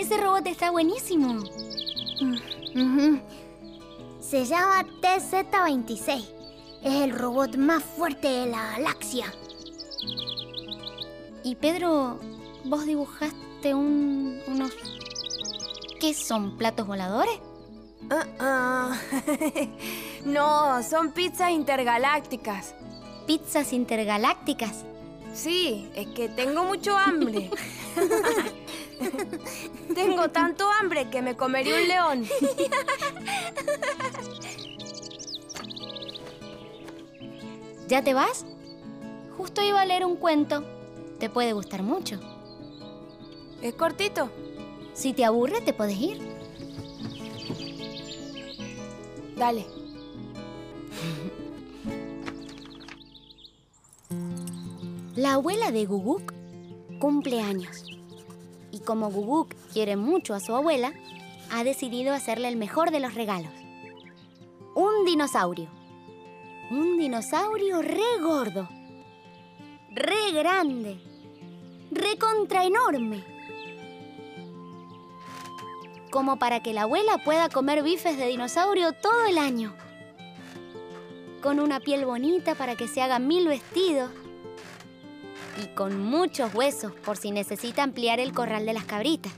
Ese robot está buenísimo. Se llama TZ-26. Es el robot más fuerte de la galaxia. Y Pedro, vos dibujaste un, unos... ¿Qué son? ¿Platos voladores? Ah. no, son pizzas intergalácticas. Pizzas intergalácticas. Sí, es que tengo mucho hambre. tengo tanto hambre que me comería un león. ¿Ya te vas? Justo iba a leer un cuento. Te puede gustar mucho. ¿Es cortito? Si te aburre, te puedes ir. Dale. La abuela de Guguk cumple años. Como Guguk quiere mucho a su abuela, ha decidido hacerle el mejor de los regalos. Un dinosaurio. Un dinosaurio re gordo. Re grande. Re contra enorme. Como para que la abuela pueda comer bifes de dinosaurio todo el año. Con una piel bonita para que se haga mil vestidos y con muchos huesos por si necesita ampliar el corral de las cabritas.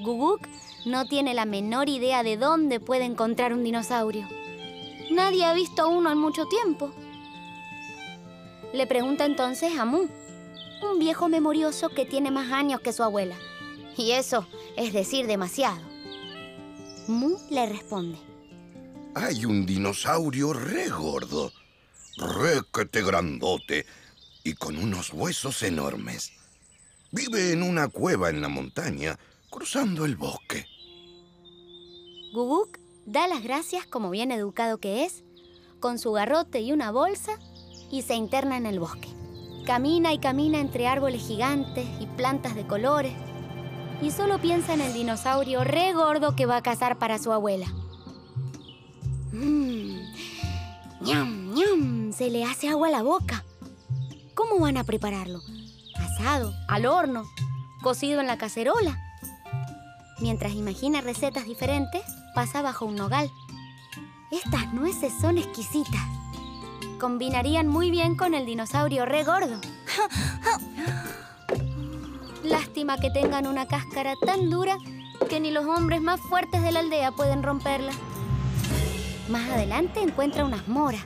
Guguk no tiene la menor idea de dónde puede encontrar un dinosaurio. Nadie ha visto uno en mucho tiempo. Le pregunta entonces a Mu, un viejo memorioso que tiene más años que su abuela. Y eso es decir demasiado. Mu le responde. Hay un dinosaurio re gordo, requete grandote y con unos huesos enormes. Vive en una cueva en la montaña, cruzando el bosque. Guguk da las gracias como bien educado que es, con su garrote y una bolsa, y se interna en el bosque. Camina y camina entre árboles gigantes y plantas de colores, y solo piensa en el dinosaurio re gordo que va a cazar para su abuela. Mmm, ñam, ñam, se le hace agua a la boca. ¿Cómo van a prepararlo? Asado, al horno, cocido en la cacerola. Mientras imagina recetas diferentes, pasa bajo un nogal. Estas nueces son exquisitas. Combinarían muy bien con el dinosaurio re gordo. Lástima que tengan una cáscara tan dura que ni los hombres más fuertes de la aldea pueden romperla. Más adelante encuentra unas moras.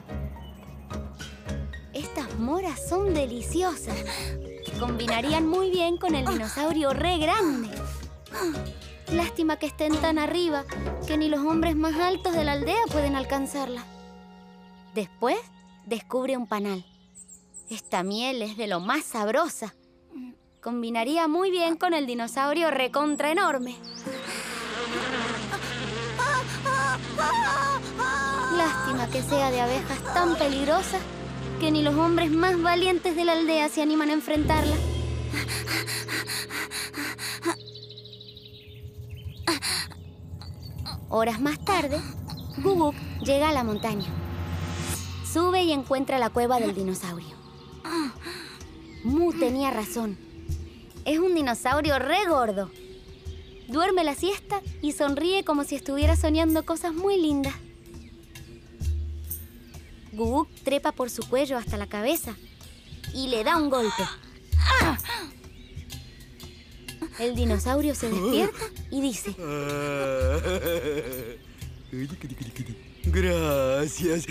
Estas moras son deliciosas. Combinarían muy bien con el dinosaurio re grande. Lástima que estén tan arriba que ni los hombres más altos de la aldea pueden alcanzarla. Después descubre un panal. Esta miel es de lo más sabrosa. Combinaría muy bien con el dinosaurio recontra enorme. Lástima que sea de abejas tan peligrosa que ni los hombres más valientes de la aldea se animan a enfrentarla. Horas más tarde, Guguk llega a la montaña. Sube y encuentra la cueva del dinosaurio. Mu tenía razón. Es un dinosaurio re gordo. Duerme la siesta y sonríe como si estuviera soñando cosas muy lindas. Guguk trepa por su cuello hasta la cabeza y le da un golpe. El dinosaurio se despierta y dice, Gracias.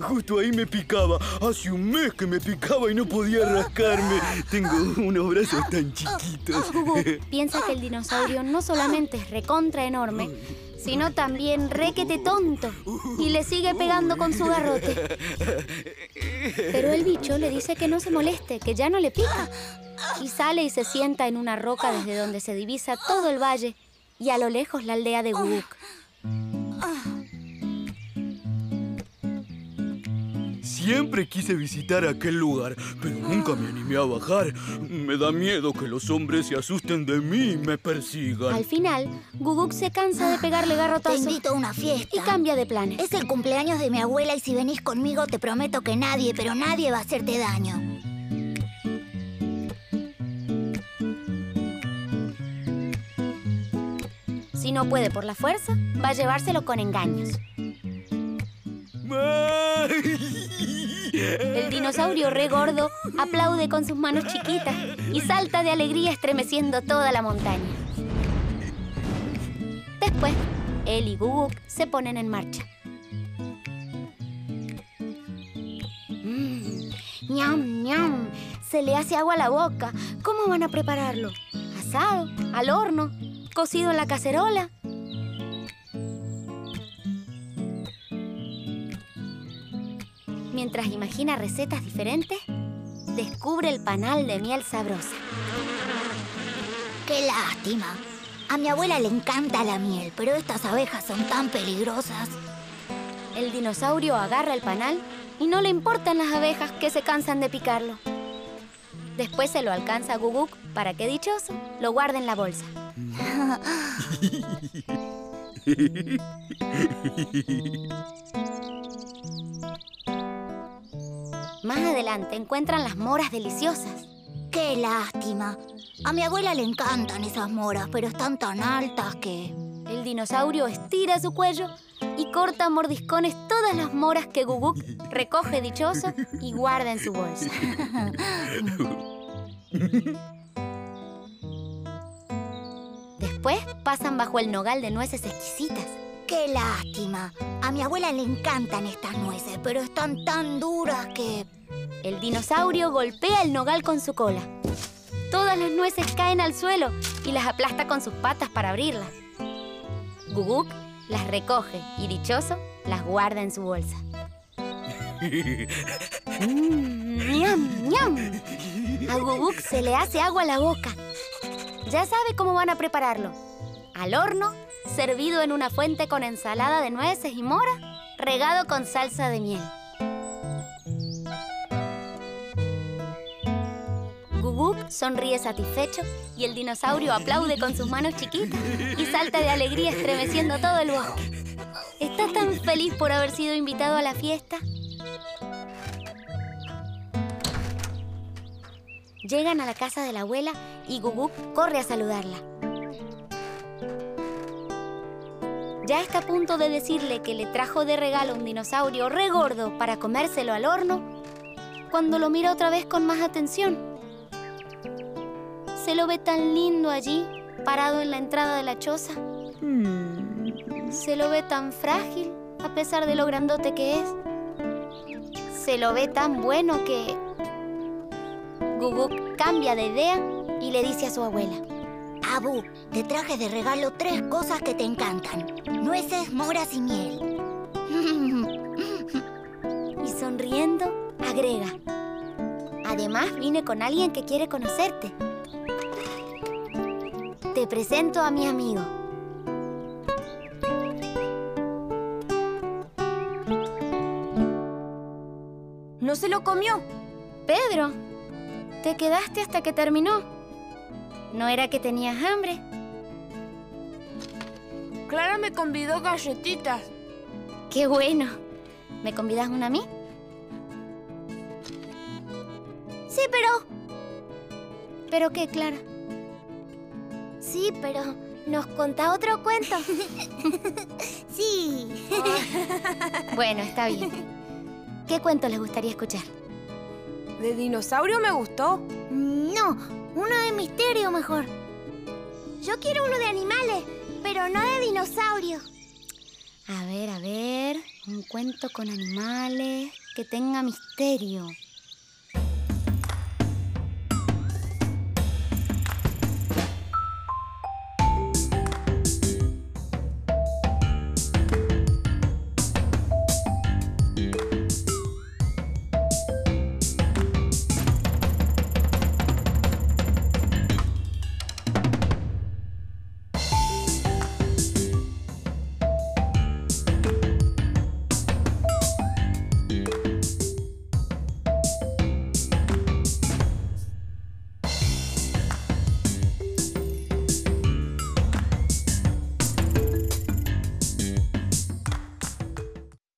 Justo ahí me picaba. Hace un mes que me picaba y no podía rascarme. Tengo unos brazos tan chiquitos. Piensa que el dinosaurio no solamente es recontra enorme, sino también requete tonto y le sigue pegando con su garrote. Pero el bicho le dice que no se moleste, que ya no le pica. Y sale y se sienta en una roca desde donde se divisa todo el valle y a lo lejos la aldea de Guguk. Siempre quise visitar aquel lugar, pero nunca me animé a bajar. Me da miedo que los hombres se asusten de mí y me persigan. Al final, Guguk se cansa de pegarle Te garrotazo invito a una y fiesta. cambia de planes. Es el cumpleaños de mi abuela y si venís conmigo te prometo que nadie, pero nadie va a hacerte daño. Si no puede por la fuerza, va a llevárselo con engaños. El dinosaurio re gordo aplaude con sus manos chiquitas y salta de alegría estremeciendo toda la montaña. Después, él y Guguk se ponen en marcha. Mmm, ñam, ñam. Se le hace agua a la boca. ¿Cómo van a prepararlo? ¿Asado? ¿Al horno? ¿Cocido en la cacerola? Mientras imagina recetas diferentes, descubre el panal de miel sabrosa. Qué lástima. A mi abuela le encanta la miel, pero estas abejas son tan peligrosas. El dinosaurio agarra el panal y no le importan las abejas que se cansan de picarlo. Después se lo alcanza a Guguk para que dichoso lo guarde en la bolsa. Más adelante encuentran las moras deliciosas. Qué lástima. A mi abuela le encantan esas moras, pero están tan altas que... El dinosaurio estira su cuello y corta mordiscones todas las moras que Guguk recoge dichoso y guarda en su bolsa. Después pasan bajo el nogal de nueces exquisitas. Qué lástima. A mi abuela le encantan estas nueces, pero están tan duras que... El dinosaurio golpea el nogal con su cola. Todas las nueces caen al suelo y las aplasta con sus patas para abrirlas. Guguk las recoge y dichoso las guarda en su bolsa. Mm, ¡Ñam, ñam! A Guguk se le hace agua a la boca. Ya sabe cómo van a prepararlo. Al horno, servido en una fuente con ensalada de nueces y mora, regado con salsa de miel. Guguk sonríe satisfecho y el dinosaurio aplaude con sus manos chiquitas y salta de alegría estremeciendo todo el bosque. Está tan feliz por haber sido invitado a la fiesta. Llegan a la casa de la abuela y Guguk corre a saludarla. Ya está a punto de decirle que le trajo de regalo un dinosaurio re gordo para comérselo al horno, cuando lo mira otra vez con más atención. Se lo ve tan lindo allí, parado en la entrada de la choza. Se lo ve tan frágil, a pesar de lo grandote que es. Se lo ve tan bueno que... Guguk cambia de idea y le dice a su abuela. Abu, te traje de regalo tres cosas que te encantan. Nueces, moras y miel. Y sonriendo, agrega. Además, vine con alguien que quiere conocerte. Te presento a mi amigo. ¿No se lo comió? Pedro, te quedaste hasta que terminó. ¿No era que tenías hambre? Clara me convidó galletitas. ¡Qué bueno! ¿Me convidas una a mí? Sí, pero... ¿Pero qué, Clara? Sí, pero... ¿Nos contá otro cuento? sí. Bueno, está bien. ¿Qué cuento les gustaría escuchar? ¿De dinosaurio me gustó? No, uno de misterio mejor. Yo quiero uno de animales, pero no de dinosaurio. A ver, a ver. Un cuento con animales que tenga misterio.